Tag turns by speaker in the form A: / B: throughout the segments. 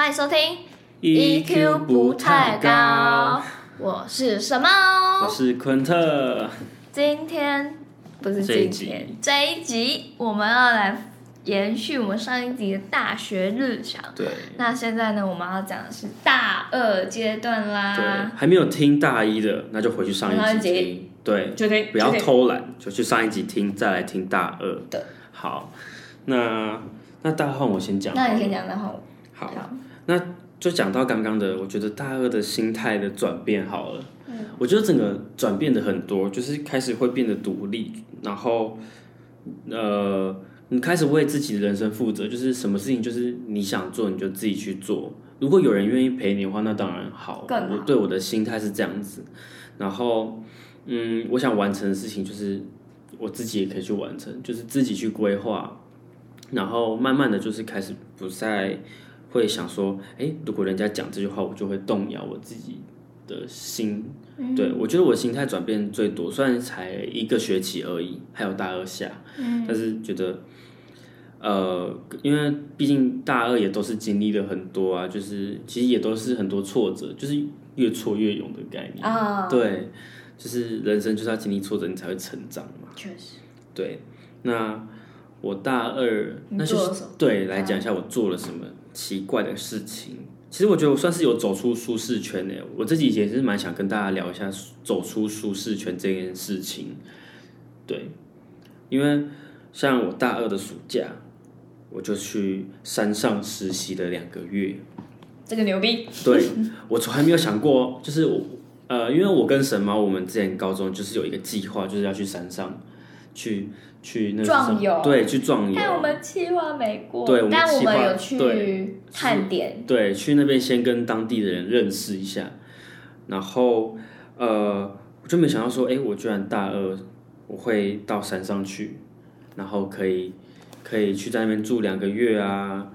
A: 欢迎收听
B: EQ 不太高，
A: 我是什么？
B: 我是昆特。
A: 今天不是今天这一集，我们要来延续我们上一集的大学日常。
B: 对
A: 那现在呢，我们要讲的是大二阶段啦
B: 对
A: 啦。，
B: 还没有听大一的，那就回去上
A: 上一集
B: 听。对，
A: 就听
B: 不要偷懒，就去上一集听，再来听大二。
A: 的，
B: 好，那那大二换我先讲。
A: 那你先讲，然后
B: 好，那就讲到刚刚的，我觉得大二的心态的转变好了。
A: 嗯
B: 我觉得整个转变的很多，就是开始会变得独立，然后呃，你开始为自己的人生负责，就是什么事情就是你想做你就自己去做。如果有人愿意陪你的话，那当然好。我对我的心态是这样子，然后嗯，我想完成的事情就是我自己也可以去完成，就是自己去规划，然后慢慢的就是开始不再会想说，哎，如果人家讲这句话，我就会动摇我自己的心。对我觉得我心态转变最多，虽然才一个学期而已，还有大二下，但是觉得。呃，因为毕竟大二也都是经历了很多啊，就是其实也都是很多挫折，就是越挫越勇的概念。
A: 啊，
B: 对，就是人生就是要经历挫折，你才会成长嘛。
A: 确实，
B: 对，那我大二，
A: 你
B: 那就对来讲一下我做了什么奇怪的事情。其实我觉得我算是有走出舒适圈的，我自己也是蛮想跟大家聊一下走出舒适圈这件事情。对，因为像我大二的暑假，我就去山上实习了两个月。
A: 这个牛逼，
B: 对我从来没有想过，就是我呃，因为我跟神猫，我们之前高中就是有一个计划，就是要去山上去去那个
A: 壮游。
B: 对，去壮游，
A: 但我们计划没过，
B: 对我们
A: 但我们有去
B: 对
A: 探点，
B: 对，去那边先跟当地的人认识一下，然后呃，我就没想到说，哎，我居然大二我会到山上去，然后可以可以去在那边住两个月啊。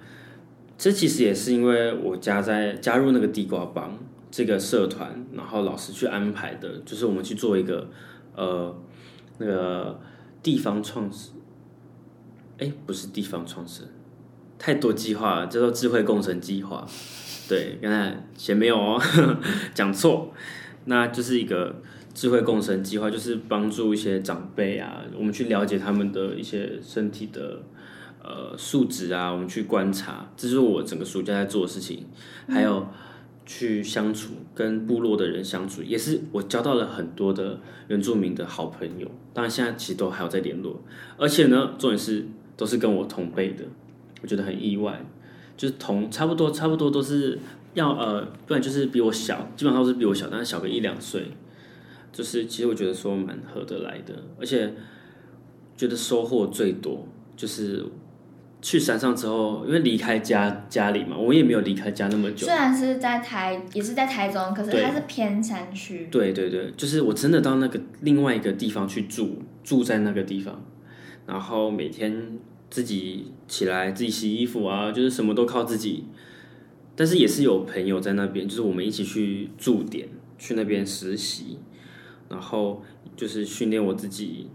B: 这其实也是因为我加在加入那个地瓜帮这个社团，然后老师去安排的，就是我们去做一个呃那个地方创始，哎，不是地方创始。太多计划了，叫做智慧共生计划。对，刚才前没有哦，讲错，那就是一个智慧共生计划，就是帮助一些长辈啊，我们去了解他们的一些身体的呃素质啊，我们去观察，这是我整个暑假在做的事情，还有去相处，跟部落的人相处，也是我交到了很多的原住民的好朋友，当然现在其实都还有在联络，而且呢，重点是都是跟我同辈的。我觉得很意外，就是同差不多差不多都是要呃，不然就是比我小，基本上都是比我小，但是小个一两岁。就是其实我觉得说蛮合得来的，而且觉得收获最多就是去山上之后，因为离开家家里嘛，我也没有离开家那么久
A: 虽。然是在台，也是在台中，可是它是偏山区，
B: 对对对，就是我真的到那个另外一个地方去住，住在那个地方，然后每天自己起来自己洗衣服啊，就是什么都靠自己。但是也是有朋友在那边，就是我们一起去驻点，去那边实习，然后就是训练我自己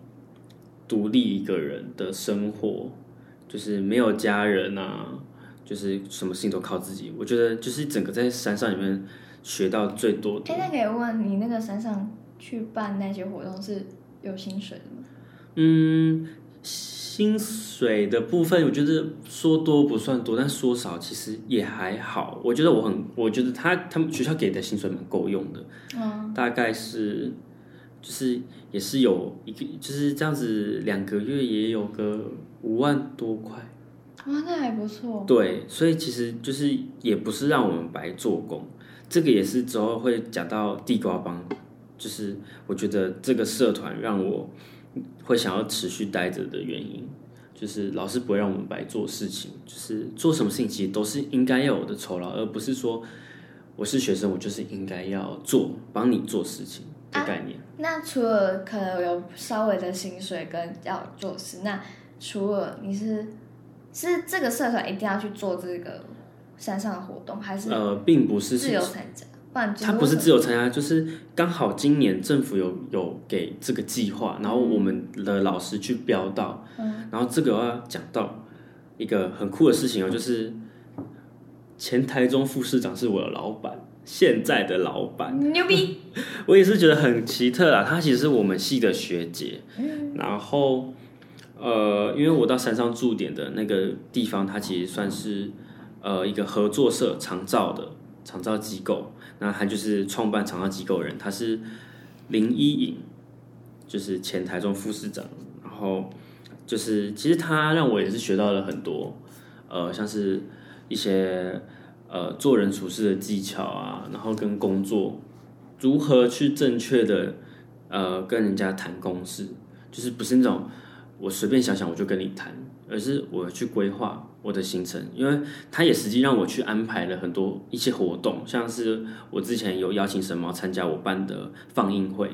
B: 独立一个人的生活，就是没有家人啊，就是什么事情都靠自己。我觉得就是整个在山上里面学到最多的
A: 哎、那可以问你那个山上去办那些活动是有薪水的吗？
B: 嗯，薪水的部分，我觉得说多不算多，但说少其实也还好。我觉得我很，我觉得他他们学校给的薪水蛮够用的，
A: 嗯，
B: 大概是就是也是有一个就是这样子，两个月也有个五万多块。
A: 哇，那还不错。
B: 对，所以其实就是也不是让我们白做工，这个也是之后会讲到地瓜帮，就是我觉得这个社团让我会想要持续待着的原因，就是老师不会让我们白做事情，就是做什么事情其实都是应该要有的酬劳，而不是说我是学生我就是应该要做帮你做事情的概念。
A: 那除了可能有稍微的薪水跟要做事，那除了你是是这个社团一定要去做这个山上的活动，还是
B: 呃，并不是
A: 自由参加？不然就是
B: 它不是自由参加，就是刚好今年政府有有给这个计划，然后我们的老师去标到，然后这个我要讲到一个很酷的事情哦，就是前台中副市长是我的老板，现在的老板，
A: 牛逼，
B: 我也是觉得很奇特啊。他其实是我们系的学姐，然后呃，因为我到山上驻点的那个地方，它其实算是呃一个合作社长照的长照机构，那他就是创办长照机构人，他是林一颖，就是前台中副市长，然后就是其实他让我也是学到了很多，呃，像是一些呃做人处事的技巧啊，然后跟工作如何去正确的呃跟人家谈公事，就是不是那种我随便想想我就跟你谈，而是我去规划我的行程，因为他也实际让我去安排了很多一些活动，像是我之前有邀请神猫参加我办的放映会，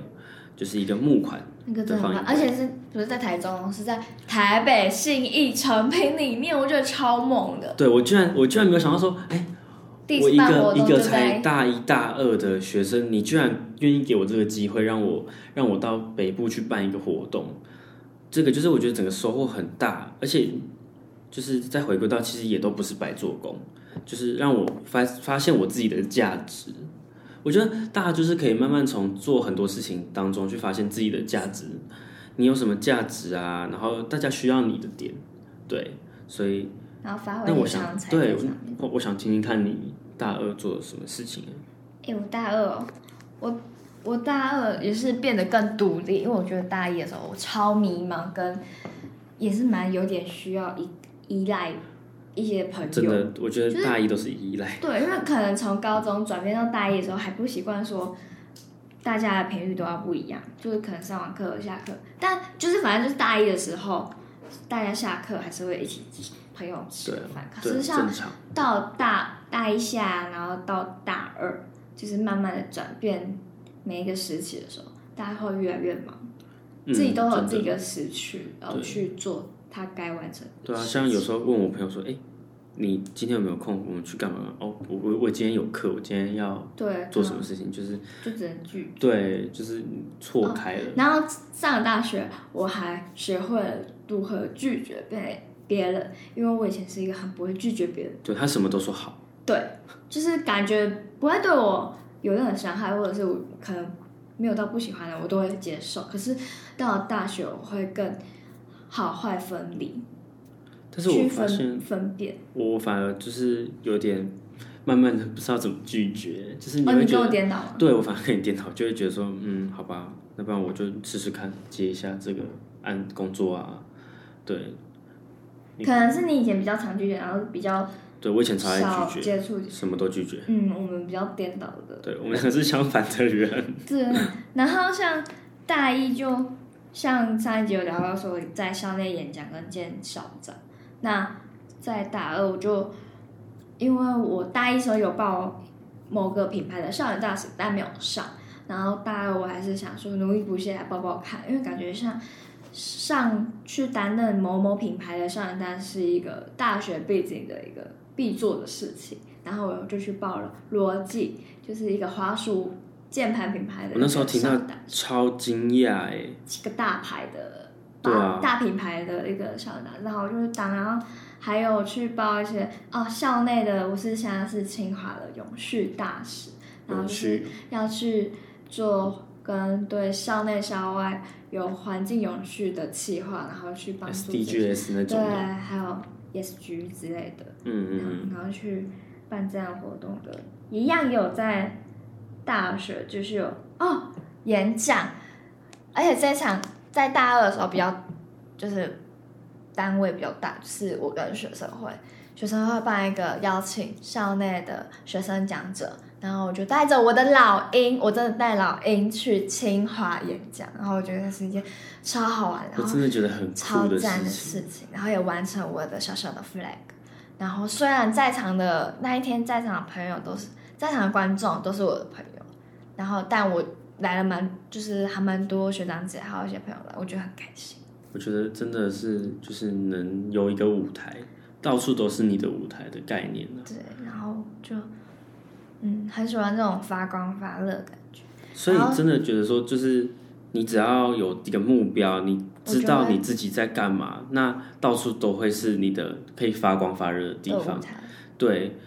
B: 就是一个募款。
A: 那个真的很棒，
B: 的放映
A: 而且是不是在台中，是在台北信义成品里面，我觉得超猛的。
B: 对我居然我居然没有想到说，哎、我一个一个才大一大二的学生，你居然愿意给我这个机会，让我让我到北部去办一个活动，这个就是我觉得整个收获很大，而且就是再回归到其实也都不是白做工，就是让我发发现我自己的价值。我觉得大家就是可以慢慢从做很多事情当中去发现自己的价值，你有什么价值啊？然后大家需要你的点，对，所以
A: 然后发挥
B: 那我想对。我我想听听看你大二做了什么事情。
A: 哎、我大二哦，我我大二也是变得更独立，因为我觉得大一的时候我超迷茫，跟也是蛮有点需要依依赖一些朋友。
B: 真的，我觉得大一都是依赖。
A: 对，因为可能从高中转变到大一的时候还不习惯说。大家的频率都要不一样，就是可能上完课、下课，但就是反正就是大一的时候，大家下课还是会一起朋友吃
B: 对
A: 饭。可，是像。到大大一下，然后到大二，就是慢慢的转变每一个时期的时候，大家会越来越忙，
B: 嗯
A: 自己都有自己的时区，然后去做他该完成的
B: 对啊，像有时候问我朋友说：“哎、你今天有没有空？我们去干嘛？”哦，我我我今天有课，我今天要
A: 对
B: 做什么事情？就是
A: 就只能拒。
B: 对，就是错开了。
A: 然后上了大学，我还学会了如何拒绝被别人，因为我以前是一个很不会拒绝别人，
B: 对他什么都说好。
A: 对，就是感觉不会对我有任何伤害，或者是我可能没有到不喜欢的，我都会接受。可是到了大学，我会更好坏分离，
B: 但是我
A: 去
B: 发现
A: 分分辨。
B: 我反而就是有点慢慢的不知道怎么拒绝，就是你会觉得，
A: 颠倒了。
B: 对我反而跟你颠倒，就会觉得说，嗯，好吧，那不然我就试试看接一下这个案工作啊。对，
A: 可能是你以前比较常拒绝，然后比较
B: 对我以前超爱
A: 少
B: 拒绝，
A: 接触。
B: 什么都拒绝。
A: 嗯，我们比较颠倒的。
B: 对我们两个是相反的人。
A: 对，然后像大一就像上一集有聊到说在校内演讲跟见校长，那在大二我就因为我大一时候有报某个品牌的校园大使，但没有上，然后大二我还是想说努力不懈来报报看，因为感觉像。上去担任某某品牌的校园大使是一个大学背景的一个必做的事情，然后我就去报了逻辑，就是一个滑鼠键盘品牌的。
B: 我那时候听到超惊讶哎，
A: 几个大牌的，
B: 对啊
A: 大品牌的一个校园大使，然后我就是当，然后还有去报一些哦校内的，我是现在是清华的永续大使，然后就是。要去做跟对校内校外有环境永续的企划，然后去帮助
B: SDGs 那
A: 对，
B: 种的，
A: 还有 ESG 之类的，
B: 嗯嗯
A: 然后
B: 嗯，
A: 然后去办这样活动的，一样有在大学就是有哦演讲，而且这场在大二的时候比较就是单位比较大，就是我跟学生会，学生会办一个邀请校内的学生讲者，然后我就带着我的老鹰，我真的带老鹰去清华演讲，然后我觉得是一件超好玩，然后
B: 我真的觉得很
A: 超赞的
B: 事情。
A: 然后也完成我的小小的 flag。然后虽然在场的那一天在场的朋友都是在场的观众都是我的朋友，然后但我来了蛮就是还蛮多学长姐还有一些朋友来，我觉得很开心。
B: 我觉得真的是就是能有一个舞台，到处都是你的舞台的概念呢、
A: 对，然后就嗯很喜欢这种发光发热的感觉。
B: 所以真的觉得说，就是你只要有一个目标，你知道你自己在干嘛，那到处都会是你的可以发光发热的地方。对，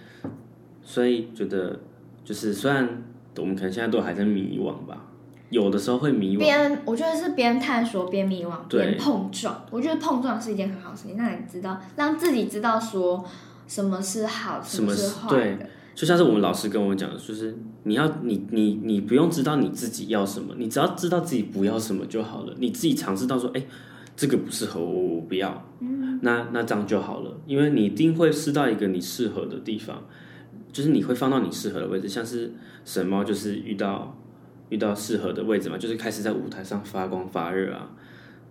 B: 所以觉得就是虽然我们可能现在都还在迷惘吧，有的时候会迷惘，
A: 边我觉得是边探索边迷惘
B: 对
A: 边碰撞，我觉得碰撞是一件很好事情，让你知道让自己知道说什么是好，
B: 什么是
A: 坏
B: 对
A: 的。
B: 就像是我们老师跟我讲的，就是你要你你你不用知道你自己要什么，你只要知道自己不要什么就好了。你自己尝试到说，哎、这个不适合我，我不要，嗯，那那这样就好了，因为你一定会试到一个你适合的地方，就是你会放到你适合的位置，像是神猫就是遇到遇到适合的位置嘛，就是开始在舞台上发光发热啊。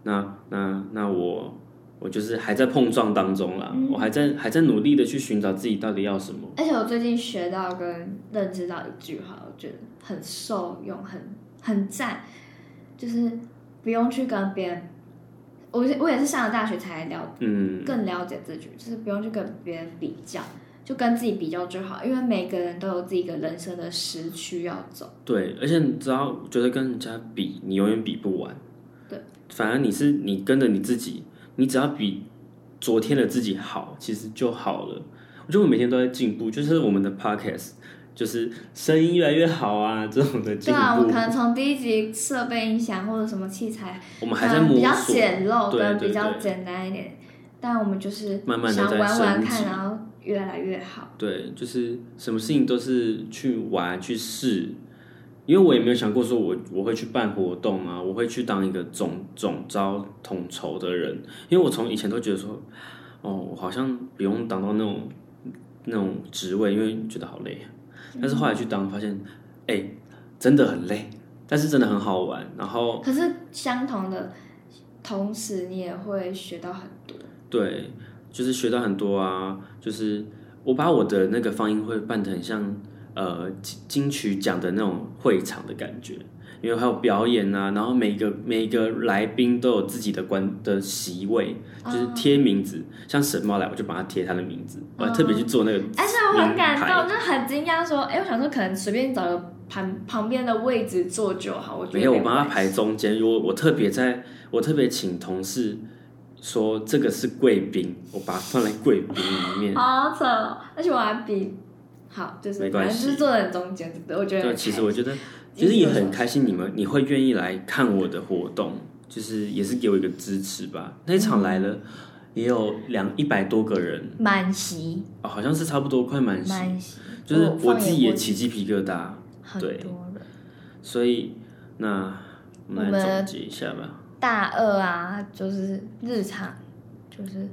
B: 那那那我我就是还在碰撞当中啦，我还在还在努力的去寻找自己到底要什么。
A: 而且我最近学到跟认知到一句话，我觉得很受用，很很赞，就是不用去跟别人。我我也是上了大学才了
B: 嗯，
A: 更了解自己，就是不用去跟别人比较，就跟自己比较就好，因为每个人都有自己一个人生的时区要走。
B: 对，而且你知道觉得跟人家比，你永远比不完。
A: 对，
B: 反而你是你跟着你自己，你只要比昨天的自己好，其实就好了。我觉得我每天都在进步，就是我们的 podcast，就是声音越来越好啊，这种的进步
A: 对啊，我可，能从第一集设备音响或者什么器材，
B: 我们还在摸
A: 可能比较
B: 索。
A: 简陋跟比较
B: 对
A: 简单一点，但我们就是想
B: 慢慢的在升级
A: 玩玩看，然后越来越好。
B: 对，就是什么事情都是去玩去试，因为我也没有想过说我我会去办活动啊，我会去当一个总总招统筹的人，因为我从以前都觉得说，哦，我好像不用当到那种那种职位，因为觉得好累啊。但是后来去当，发现，哎、真的很累，但是真的很好玩。然后
A: 可是相同的，同时你也会学到很多。
B: 对，就是学到很多啊，就是我把我的那个放映会办得很像呃金金曲奖的那种会场的感觉，因为还有表演啊，然后每个每个来宾都有自己的关的席位，就是贴名字，像沈猫来我就帮他贴他的名字，我还特别去做那个
A: 而且我很感动，就很惊讶说，哎、我想说可能随便找个旁旁边的位置坐就好。我觉得
B: 没有，我帮他排中间，我我特别在，我特别请同事说这个是贵宾，我把它放在贵宾里面。
A: 好扯哦，而且我还比好，就是
B: 没关系。
A: 坐在很中间，我觉得
B: 对，其实我觉得，其实也很开心，你们你会愿意来看我的活动，就是也是给我一个支持吧。那一场来了，也有两一百多个人，
A: 满席，
B: 哦，好像是差不多快满席，
A: 满席，
B: 就是
A: 我
B: 我自己也起鸡皮疙瘩，
A: 很
B: 对。
A: 多人。
B: 所以那我们来总结一下吧，
A: 大二啊，就是日常，就是
B: 努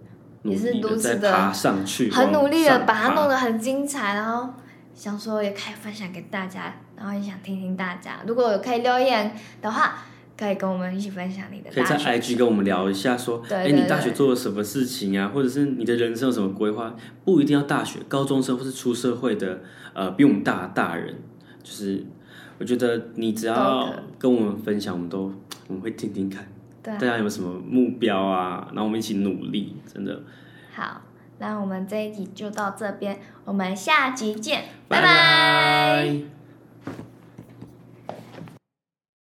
A: 也是
B: 力的再
A: 如此的
B: 爬上去，
A: 很努力的把它弄得很精彩，然后想说也可以分享给大家，然后也想听听大家，如果有可以留言的话，可以跟我们一起分享你的
B: 可以在。IG 跟我们聊一下，说，哎，你大学做了什么事情啊？或者是你的人生有什么规划？不一定要大学，高中生或是出社会的，呃，比我们大的大人，就是我觉得你只要跟我们分享，我们都我们会听听看，
A: 对。啊
B: 大家有什么目标啊？然后我们一起努力，真的，
A: 好，那我们这一集就到这边，我们下集见，拜。
B: 拜拜